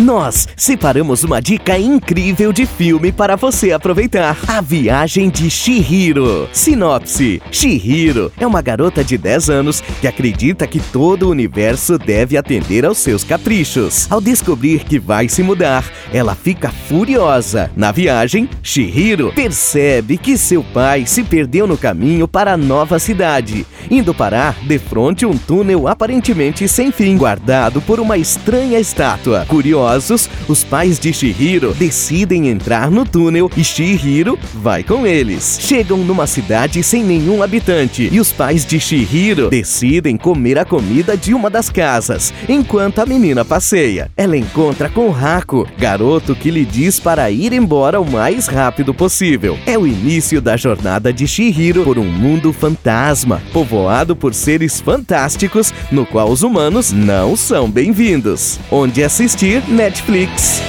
Nós separamos uma dica incrível de filme para você aproveitar: A Viagem de Shihiro. Sinopse: Shihiro é uma garota de 10 anos que acredita que todo o universo deve atender aos seus caprichos. Ao descobrir que vai se mudar, ela fica furiosa. Na viagem, Shihiro percebe que seu pai se perdeu no caminho para a nova cidade, indo parar de frente um túnel aparentemente sem fim, guardado por uma estranha estátua. Curiosos, os pais de Shihiro decidem entrar no túnel e Shihiro vai com eles. Chegam numa cidade sem nenhum habitante e os pais de Shihiro decidem comer a comida de uma das casas, enquanto a menina passeia. Ela encontra com Haku, garoto que lhe diz para ir embora o mais rápido possível. É o início da jornada de Shihiro por um mundo fantasma, povoado por seres fantásticos, no qual os humanos não são bem-vindos. Onde assistir Netflix.